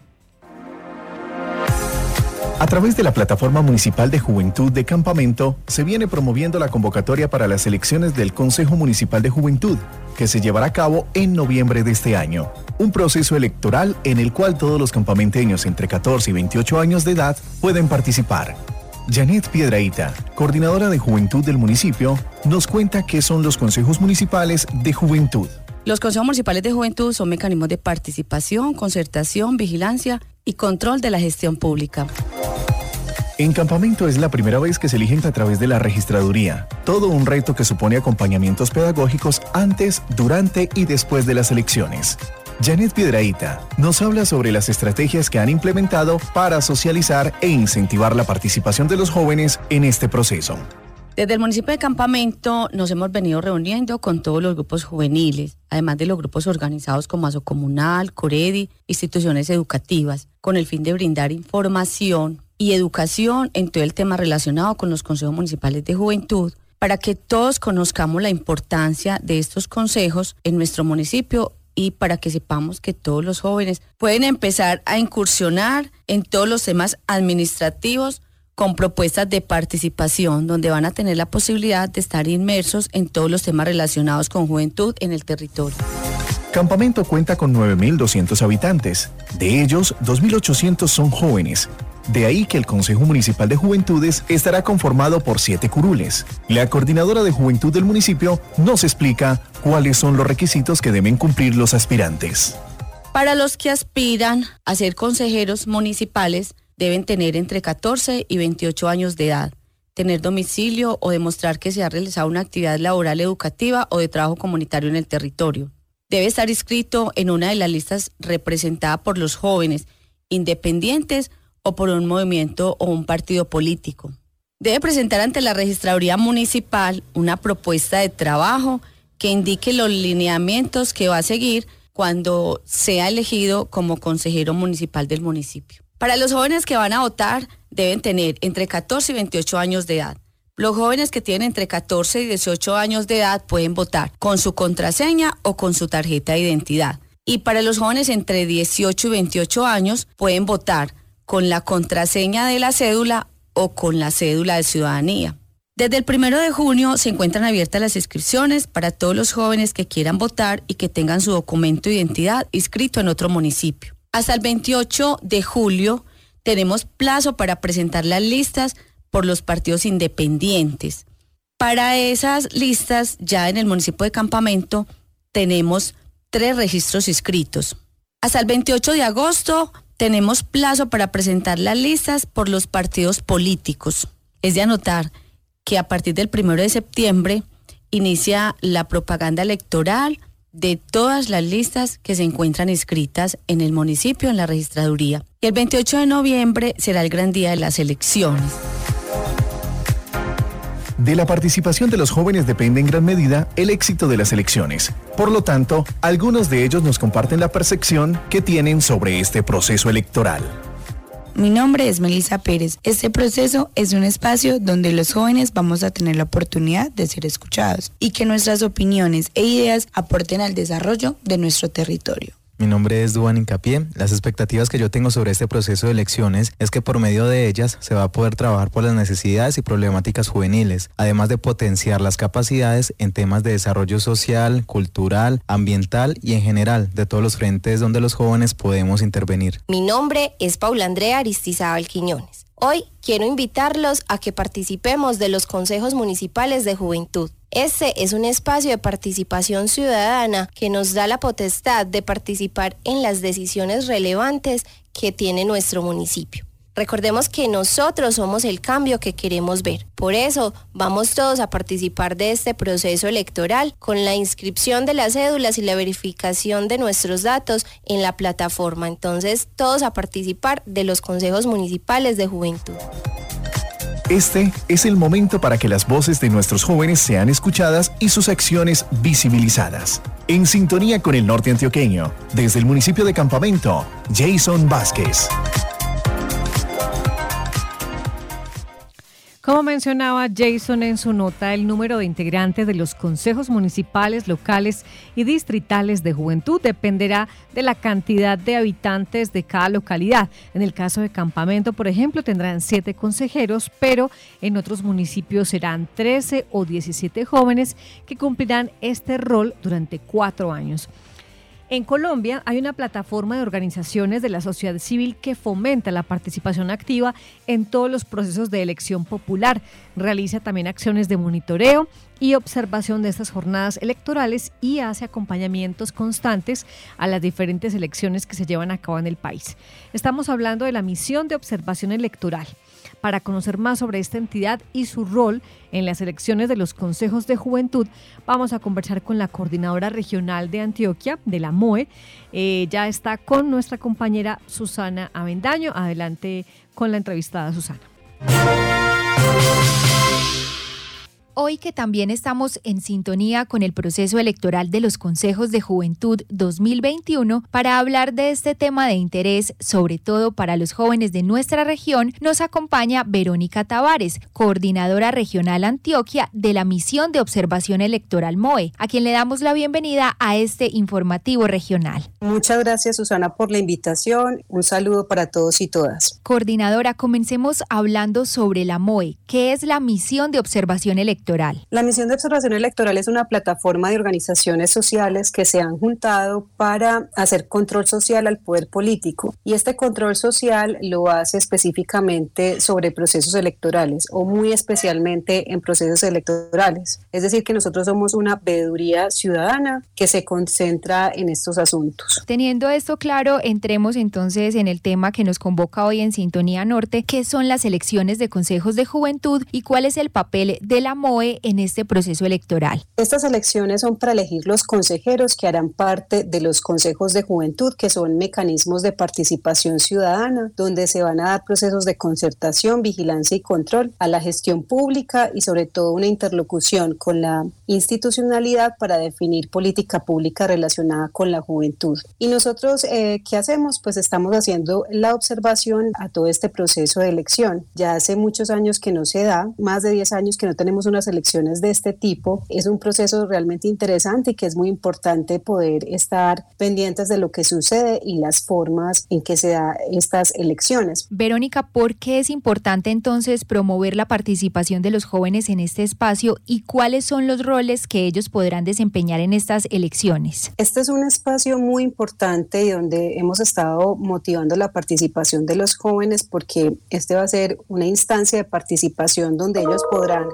A través de la Plataforma Municipal de Juventud de Campamento, se viene promoviendo la convocatoria para las elecciones del Consejo Municipal de Juventud, que se llevará a cabo en noviembre de este año. Un proceso electoral en el cual todos los campamenteños entre 14 y 28 años de edad pueden participar. Janet Piedraíta, coordinadora de Juventud del municipio, nos cuenta qué son los consejos municipales de juventud. Los consejos municipales de juventud son mecanismos de participación, concertación, vigilancia y control de la gestión pública. En campamento es la primera vez que se eligen a través de la registraduría. Todo un reto que supone acompañamientos pedagógicos antes, durante y después de las elecciones. Janet Piedraíta nos habla sobre las estrategias que han implementado para socializar e incentivar la participación de los jóvenes en este proceso. Desde el municipio de Campamento nos hemos venido reuniendo con todos los grupos juveniles, además de los grupos organizados como Aso Comunal, Coredi, instituciones educativas, con el fin de brindar información y educación en todo el tema relacionado con los consejos municipales de juventud para que todos conozcamos la importancia de estos consejos en nuestro municipio y para que sepamos que todos los jóvenes pueden empezar a incursionar en todos los temas administrativos con propuestas de participación, donde van a tener la posibilidad de estar inmersos en todos los temas relacionados con juventud en el territorio. Campamento cuenta con 9.200 habitantes. De ellos, 2.800 son jóvenes. De ahí que el Consejo Municipal de Juventudes estará conformado por siete curules. La coordinadora de juventud del municipio nos explica cuáles son los requisitos que deben cumplir los aspirantes. Para los que aspiran a ser consejeros municipales, deben tener entre 14 y 28 años de edad, tener domicilio o demostrar que se ha realizado una actividad laboral educativa o de trabajo comunitario en el territorio. Debe estar inscrito en una de las listas representada por los jóvenes, independientes o por un movimiento o un partido político. Debe presentar ante la registraduría municipal una propuesta de trabajo que indique los lineamientos que va a seguir cuando sea elegido como consejero municipal del municipio. Para los jóvenes que van a votar, deben tener entre 14 y 28 años de edad. Los jóvenes que tienen entre 14 y 18 años de edad pueden votar con su contraseña o con su tarjeta de identidad. Y para los jóvenes entre 18 y 28 años pueden votar con la contraseña de la cédula o con la cédula de ciudadanía. Desde el primero de junio se encuentran abiertas las inscripciones para todos los jóvenes que quieran votar y que tengan su documento de identidad inscrito en otro municipio. Hasta el 28 de julio tenemos plazo para presentar las listas por los partidos independientes. Para esas listas, ya en el municipio de Campamento, tenemos tres registros inscritos. Hasta el 28 de agosto tenemos plazo para presentar las listas por los partidos políticos. Es de anotar que a partir del primero de septiembre inicia la propaganda electoral de todas las listas que se encuentran inscritas en el municipio en la registraduría. Y el 28 de noviembre será el gran día de las elecciones. De la participación de los jóvenes depende en gran medida el éxito de las elecciones. Por lo tanto, algunos de ellos nos comparten la percepción que tienen sobre este proceso electoral. Mi nombre es Melissa Pérez. Este proceso es un espacio donde los jóvenes vamos a tener la oportunidad de ser escuchados y que nuestras opiniones e ideas aporten al desarrollo de nuestro territorio. Mi nombre es Duan Incapié. Las expectativas que yo tengo sobre este proceso de elecciones es que por medio de ellas se va a poder trabajar por las necesidades y problemáticas juveniles, además de potenciar las capacidades en temas de desarrollo social, cultural, ambiental y en general de todos los frentes donde los jóvenes podemos intervenir. Mi nombre es Paula Andrea Aristizábal Quiñones. Hoy quiero invitarlos a que participemos de los consejos municipales de juventud. Este es un espacio de participación ciudadana que nos da la potestad de participar en las decisiones relevantes que tiene nuestro municipio. Recordemos que nosotros somos el cambio que queremos ver. Por eso vamos todos a participar de este proceso electoral con la inscripción de las cédulas y la verificación de nuestros datos en la plataforma. Entonces, todos a participar de los consejos municipales de juventud. Este es el momento para que las voces de nuestros jóvenes sean escuchadas y sus acciones visibilizadas. En sintonía con el norte antioqueño, desde el municipio de Campamento, Jason Vázquez. Como mencionaba Jason en su nota, el número de integrantes de los consejos municipales, locales y distritales de juventud dependerá de la cantidad de habitantes de cada localidad. En el caso de Campamento, por ejemplo, tendrán siete consejeros, pero en otros municipios serán 13 o 17 jóvenes que cumplirán este rol durante cuatro años. En Colombia hay una plataforma de organizaciones de la sociedad civil que fomenta la participación activa en todos los procesos de elección popular. Realiza también acciones de monitoreo y observación de estas jornadas electorales y hace acompañamientos constantes a las diferentes elecciones que se llevan a cabo en el país. Estamos hablando de la misión de observación electoral. Para conocer más sobre esta entidad y su rol en las elecciones de los consejos de juventud, vamos a conversar con la coordinadora regional de Antioquia, de la MOE. Eh, ya está con nuestra compañera Susana Avendaño. Adelante con la entrevistada Susana. Hoy que también estamos en sintonía con el proceso electoral de los consejos de juventud 2021 para hablar de este tema de interés, sobre todo para los jóvenes de nuestra región, nos acompaña Verónica Tavares, coordinadora regional Antioquia de la misión de observación electoral MOE, a quien le damos la bienvenida a este informativo regional. Muchas gracias Susana por la invitación. Un saludo para todos y todas. Coordinadora, comencemos hablando sobre la MOE. ¿Qué es la misión de observación electoral? Electoral? La misión de observación electoral es una plataforma de organizaciones sociales que se han juntado para hacer control social al poder político. Y este control social lo hace específicamente sobre procesos electorales o muy especialmente en procesos electorales. Es decir, que nosotros somos una veeduría ciudadana que se concentra en estos asuntos. Teniendo esto claro, entremos entonces en el tema que nos convoca hoy en Sintonía Norte, que son las elecciones de consejos de juventud y cuál es el papel de la En este proceso electoral. Estas elecciones son para elegir los consejeros que harán parte de los consejos de juventud, que son mecanismos de participación ciudadana, donde se van a dar procesos de concertación, vigilancia y control a la gestión pública y sobre todo una interlocución con la institucionalidad para definir política pública relacionada con la juventud. Y nosotros, eh, ¿qué hacemos? Pues estamos haciendo la observación a todo este proceso de elección. Ya hace muchos años que no se da, más de 10 años que no tenemos unas elecciones de este tipo. Es un proceso realmente interesante y que es muy importante poder estar pendientes de lo que sucede y las formas en que se da estas elecciones. Verónica, ¿por qué es importante entonces promover la participación de los jóvenes en este espacio y cuáles son los roles que ellos podrán desempeñar en estas elecciones? Este es un espacio muy importante y donde hemos estado motivando la participación de los jóvenes porque este va a ser una instancia de participación donde ellos podrán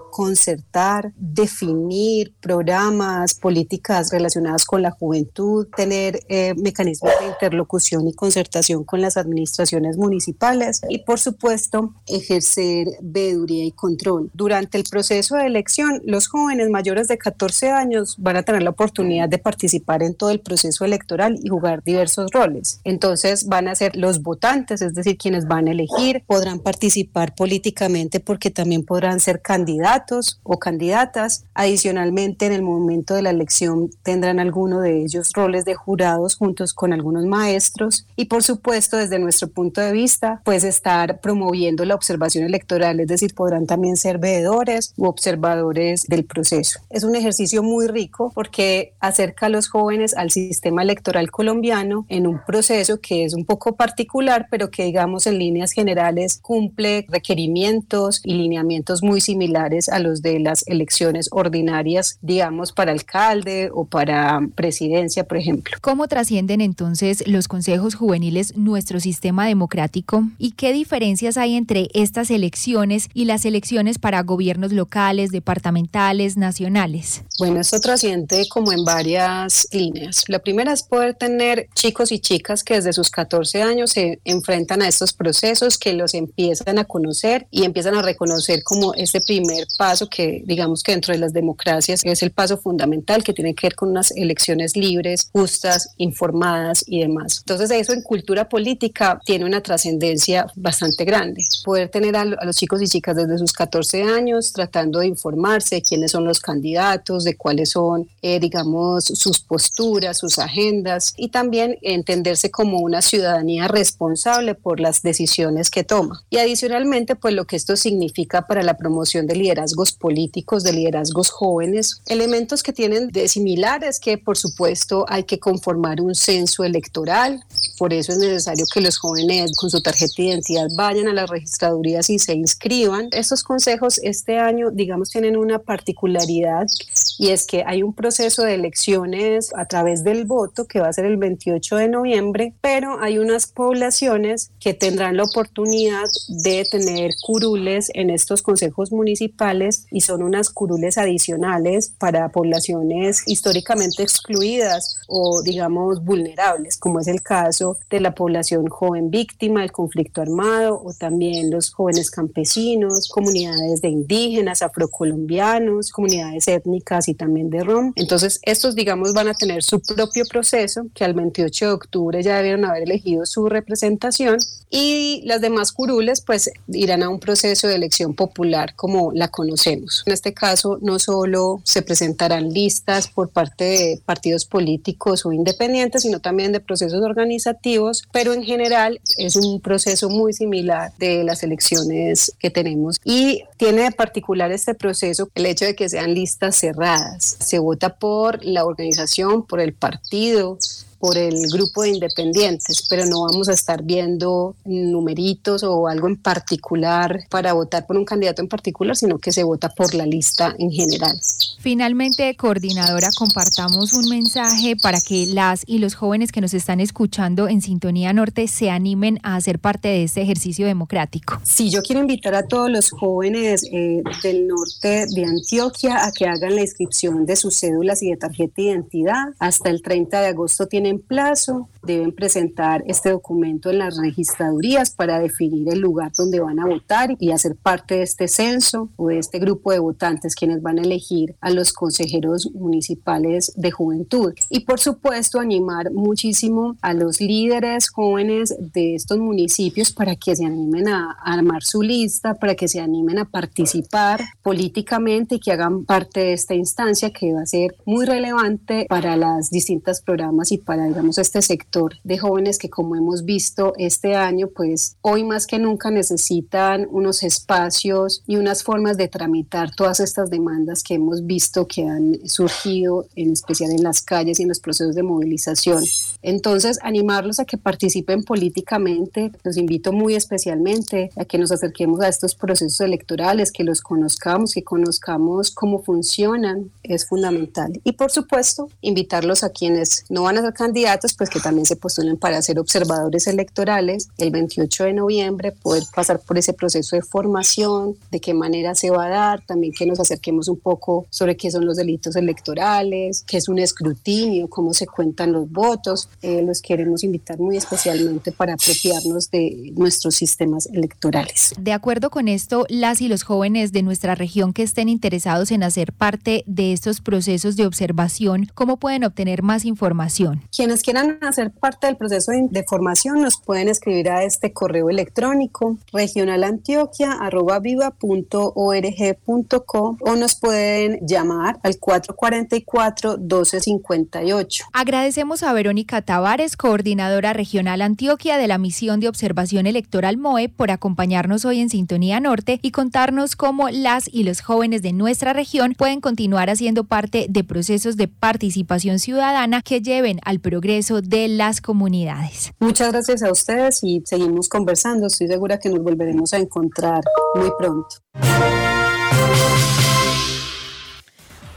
definir programas, políticas relacionadas con la juventud, tener eh, mecanismos de interlocución y concertación con las administraciones municipales y por supuesto ejercer veeduría y control. Durante el proceso de elección, los jóvenes mayores de 14 años van a tener la oportunidad de participar en todo el proceso electoral y jugar diversos roles. Entonces van a ser los votantes, es decir, quienes van a elegir, podrán participar políticamente porque también podrán ser candidatos o candidatas. Adicionalmente, en el momento de la elección tendrán alguno de ellos roles de jurados juntos con algunos maestros y por supuesto desde nuestro punto de vista pues estar promoviendo la observación electoral, es decir, podrán también ser veedores u observadores del proceso. Es un ejercicio muy rico porque acerca a los jóvenes al sistema electoral colombiano en un proceso que es un poco particular, pero que digamos en líneas generales cumple requerimientos y lineamientos muy similares a los de las elecciones ordinarias, digamos, para alcalde o para presidencia, por ejemplo. ¿Cómo trascienden entonces los consejos juveniles nuestro sistema democrático y qué diferencias hay entre estas elecciones y las elecciones para gobiernos locales, departamentales, nacionales? Bueno, esto trasciende como en varias líneas. La primera es poder tener chicos y chicas que desde sus 14 años se enfrentan a estos procesos, que los empiezan a conocer y empiezan a reconocer como ese primer paso que digamos que dentro de las democracias es el paso fundamental que tiene que ver con unas elecciones libres, justas, informadas y demás. Entonces eso en cultura política tiene una trascendencia bastante grande. Poder tener a, los chicos y chicas desde sus 14 años tratando de informarse de quiénes son los candidatos, de cuáles son, eh, digamos, sus posturas, sus agendas y también entenderse como una ciudadanía responsable por las decisiones que toma. Y adicionalmente, pues lo que esto significa para la promoción de liderazgos políticos, de liderazgos jóvenes, elementos que tienen de similares que por supuesto hay que conformar un censo electoral, por eso es necesario que los jóvenes con su tarjeta de identidad vayan a las registradurías y se inscriban. Estos consejos este año, digamos, tienen una particularidad y es que hay un proceso de elecciones a través del voto que va a ser el 28 de noviembre, pero hay unas poblaciones que tendrán la oportunidad de tener curules en estos consejos municipales y son unas curules adicionales para poblaciones históricamente excluidas o digamos vulnerables, como es el caso de la población joven víctima del conflicto armado o también los jóvenes campesinos, comunidades de indígenas, afrocolombianos, comunidades étnicas y también de rom. Entonces, estos, digamos, van a tener su propio proceso, que al 28 de octubre ya debieron haber elegido su representación, y las demás curules, pues, irán a un proceso de elección popular como la conocemos. En este caso, no solo se presentarán listas por parte de partidos políticos o independientes, sino también de procesos organizativos, pero en general es un proceso muy similar de las elecciones que tenemos. Y tiene de particular este proceso el hecho de que sean listas cerradas. Se vota por la organización, por el partido, por el grupo de independientes, pero no vamos a estar viendo numeritos o algo en particular para votar por un candidato en particular, sino que se vota por la lista en general. Finalmente, coordinadora, compartamos un mensaje para que las y los jóvenes que nos están escuchando en Sintonía Norte se animen a hacer parte de este ejercicio democrático. Sí, yo quiero invitar a todos los jóvenes eh, del norte de Antioquia a que hagan la inscripción de sus cédulas y de tarjeta de identidad. Hasta el 30 de agosto tienen plazo deben presentar este documento en las registradurías para definir el lugar donde van a votar y hacer parte de este censo o de este grupo de votantes quienes van a elegir a los consejeros municipales de juventud. Y por supuesto animar muchísimo a los líderes jóvenes de estos municipios para que se animen a armar su lista, para que se animen a participar políticamente y que hagan parte de esta instancia que va a ser muy relevante para las distintas programas y para, digamos, este sector de jóvenes que como hemos visto este año, pues hoy más que nunca necesitan unos espacios y unas formas de tramitar todas estas demandas que hemos visto que han surgido, en especial en las calles y en los procesos de movilización. Entonces, animarlos a que participen políticamente, los invito muy especialmente a que nos acerquemos a estos procesos electorales, que los conozcamos, que conozcamos cómo funcionan, es fundamental. Y por supuesto, invitarlos a quienes no van a ser candidatos, pues que también se postulen para ser observadores electorales el 28 de noviembre, poder pasar por ese proceso de formación, de qué manera se va a dar, también que nos acerquemos un poco sobre qué son los delitos electorales, qué es un escrutinio, cómo se cuentan los votos. Eh, los queremos invitar muy especialmente para apropiarnos de nuestros sistemas electorales. De acuerdo con esto, las y los jóvenes de nuestra región que estén interesados en hacer parte de estos procesos de observación, ¿cómo pueden obtener más información? Quienes quieran hacer parte del proceso de formación, nos pueden escribir a este correo electrónico regionalantioquia.org.co o nos pueden llamar al 444-1258. Agradecemos a Verónica Tavares, coordinadora regional Antioquia de la misión de observación electoral MOE, por acompañarnos hoy en Sintonía Norte y contarnos cómo las y los jóvenes de nuestra región pueden continuar haciendo parte de procesos de participación ciudadana que lleven al progreso de la comunidades. Muchas gracias a ustedes y seguimos conversando. Estoy segura que nos volveremos a encontrar muy pronto.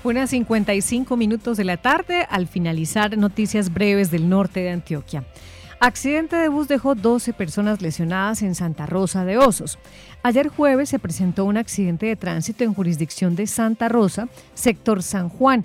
Unas 55 minutos de la tarde al finalizar noticias breves del norte de Antioquia. Accidente de bus dejó 12 personas lesionadas en Santa Rosa de Osos. Ayer jueves se presentó un accidente de tránsito en jurisdicción de Santa Rosa, sector San Juan.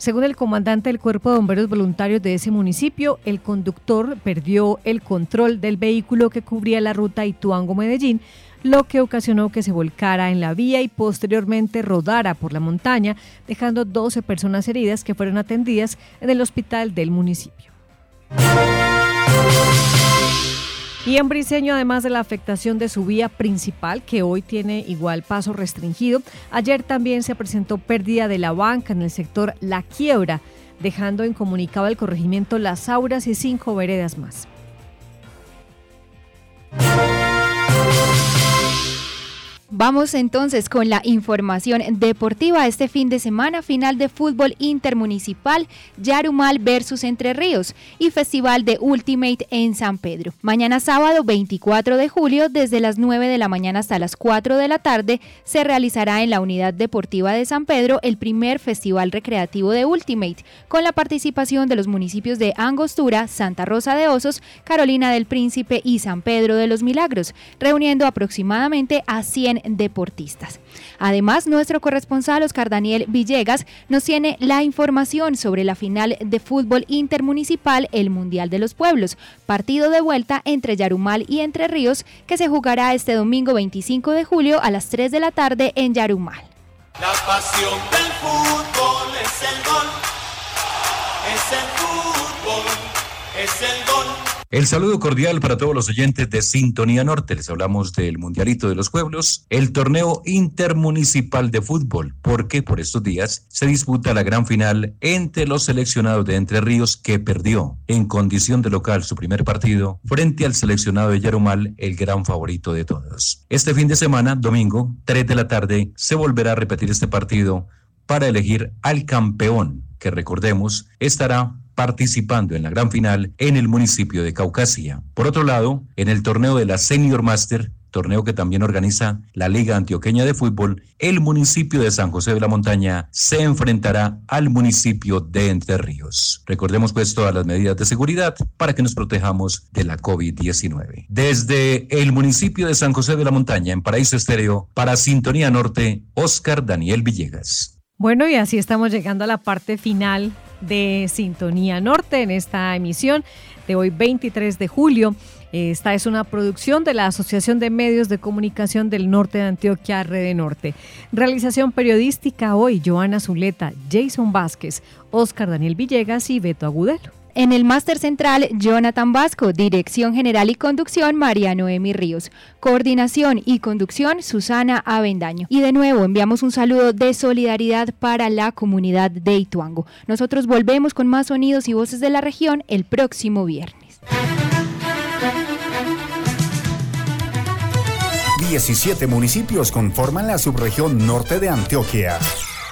Según el comandante del Cuerpo de Bomberos Voluntarios de ese municipio, el conductor perdió el control del vehículo que cubría la ruta Ituango-Medellín, lo que ocasionó que se volcara en la vía y posteriormente rodara por la montaña, dejando 12 personas heridas que fueron atendidas en el hospital del municipio. Y en Briseño, además de la afectación de su vía principal, que hoy tiene igual paso restringido, ayer también se presentó pérdida de la banca en el sector La Quiebra, dejando en comunicado el corregimiento Las Auras y cinco veredas más. Vamos entonces con la información deportiva. Este fin de semana, final de fútbol intermunicipal, Yarumal versus Entre Ríos y Festival de Ultimate en San Pedro. Mañana sábado 24 de julio, desde las 9 de la mañana hasta las 4 de la tarde, se realizará en la Unidad Deportiva de San Pedro el primer Festival Recreativo de Ultimate, con la participación de los municipios de Angostura, Santa Rosa de Osos, Carolina del Príncipe y San Pedro de los Milagros, reuniendo aproximadamente a 100 deportistas. Además, nuestro corresponsal Oscar Daniel Villegas nos tiene la información sobre la final de fútbol intermunicipal, el Mundial de los Pueblos, partido de vuelta entre Yarumal y Entre Ríos, que se jugará este domingo 25 de julio a las 3 de la tarde en Yarumal. La pasión del fútbol es el gol, es el fútbol, es el gol. El saludo cordial para todos los oyentes de Sintonía Norte. Les hablamos del Mundialito de los Pueblos, el torneo intermunicipal de fútbol, porque por estos días se disputa la gran final entre los seleccionados de Entre Ríos, que perdió en condición de local su primer partido frente al seleccionado de Yarumal, el gran favorito de todos. Este fin de semana, domingo, 3 de la tarde, se volverá a repetir este partido para elegir al campeón, que recordemos estará participando en la gran final en el municipio de Caucasia. Por otro lado, en el torneo de la Senior Master, torneo que también organiza la Liga Antioqueña de Fútbol, el municipio de San José de la Montaña se enfrentará al municipio de Entre Ríos. Recordemos pues todas las medidas de seguridad para que nos protejamos de la COVID-19. Desde el municipio de San José de la Montaña, en Paraíso Estéreo, para Sintonía Norte, Oscar Daniel Villegas. Bueno, y así estamos llegando a la parte final de Sintonía Norte en esta emisión de hoy 23 de julio. Esta es una producción de la Asociación de Medios de Comunicación del Norte de Antioquia, Rede Norte. Realización periodística hoy, Joana Zuleta, Jason Vázquez, Oscar Daniel Villegas y Beto Agudelo. En el máster central, Jonathan Vasco, dirección general y conducción, María Noemi Ríos, coordinación y conducción, Susana Avendaño. Y de nuevo enviamos un saludo de solidaridad para la comunidad de Ituango. Nosotros volvemos con más sonidos y voces de la región el próximo viernes. 17 municipios conforman la subregión norte de Antioquia.